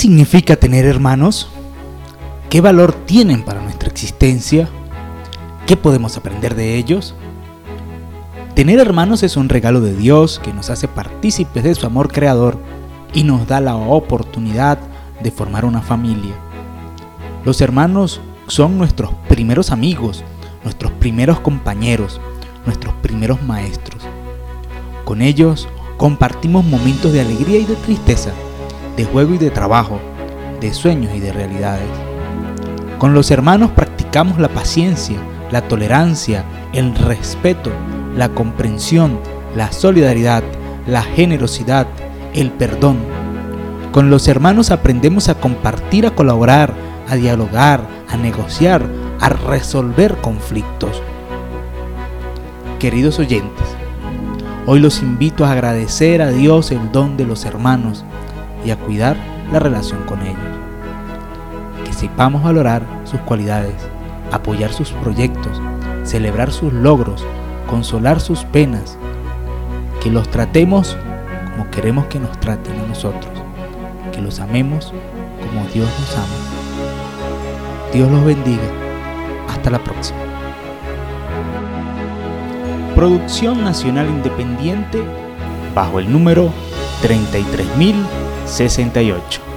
significa tener hermanos? ¿Qué valor tienen para nuestra existencia? ¿Qué podemos aprender de ellos? Tener hermanos es un regalo de Dios que nos hace partícipes de su amor creador y nos da la oportunidad de formar una familia. Los hermanos son nuestros primeros amigos, nuestros primeros compañeros, nuestros primeros maestros. Con ellos compartimos momentos de alegría y de tristeza, de juego y de trabajo, de sueños y de realidades. Con los hermanos practicamos la paciencia, la tolerancia, el respeto, la comprensión, la solidaridad, la generosidad, el perdón. Con los hermanos aprendemos a compartir, a colaborar, a dialogar, a negociar, a resolver conflictos. Queridos oyentes, hoy los invito a agradecer a Dios el don de los hermanos y a cuidar la relación con ellos. Que sepamos valorar sus cualidades, apoyar sus proyectos, celebrar sus logros, consolar sus penas, que los tratemos como queremos que nos traten a nosotros, que los amemos como Dios nos ama. Dios los bendiga. Hasta la próxima. Producción Nacional Independiente bajo el número 33068.